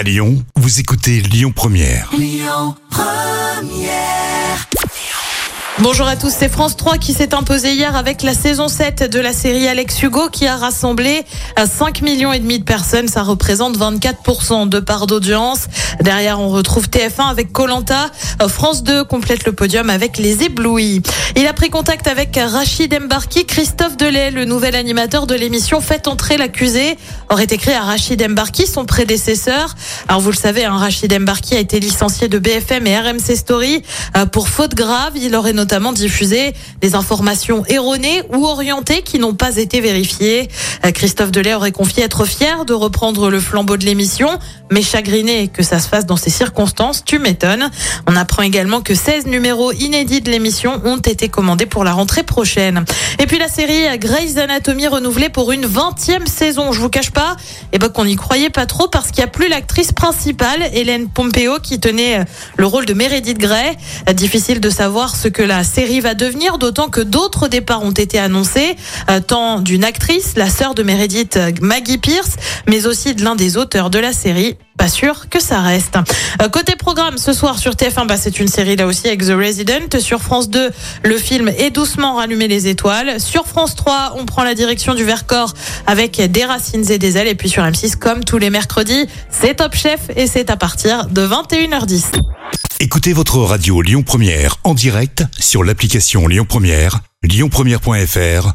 À Lyon, vous écoutez Lyon Première. Bonjour à tous, c'est France 3 qui s'est imposé hier avec la saison 7 de la série Alex Hugo qui a rassemblé à 5 millions et demi de personnes. Ça représente 24% de part d'audience. Derrière, on retrouve TF1 avec Colanta. France 2 complète le podium avec Les Éblouis. Il a pris contact avec Rachid Embarki. Christophe Delay, le nouvel animateur de l'émission Faites entrer l'accusé, aurait écrit à Rachid Embarki, son prédécesseur. Alors vous le savez, hein, Rachid Embarki a été licencié de BFM et RMC Story euh, pour faute grave. Il aurait notamment diffusé des informations erronées ou orientées qui n'ont pas été vérifiées. Euh, Christophe Delay aurait confié être fier de reprendre le flambeau de l'émission, mais chagriné que ça se fasse dans ces circonstances, tu m'étonnes. On apprend également que 16 numéros inédits de l'émission ont été commandés pour la rentrée prochaine. Et puis la série Grey's Anatomy renouvelée pour une 20e saison. Je vous cache pas, et ben qu'on n'y croyait pas trop parce qu'il n'y a plus l'actrice principale, Hélène Pompeo, qui tenait le rôle de Meredith Grey. Difficile de savoir ce que la série va devenir, d'autant que d'autres départs ont été annoncés, euh, tant d'une actrice, la sœur de Meredith Maggie Pierce, mais aussi de l'un des auteurs de la série. Pas sûr que ça reste. Euh, côté programme, ce soir sur TF1, bah, c'est une série là aussi avec The Resident. Sur France 2, le film est doucement rallumer les étoiles. Sur France 3, on prend la direction du Vercors avec des racines et des ailes. Et puis sur M6, comme tous les mercredis, c'est Top Chef et c'est à partir de 21h10. Écoutez votre radio Lyon Première en direct sur l'application Lyon Première, lyonpremière.fr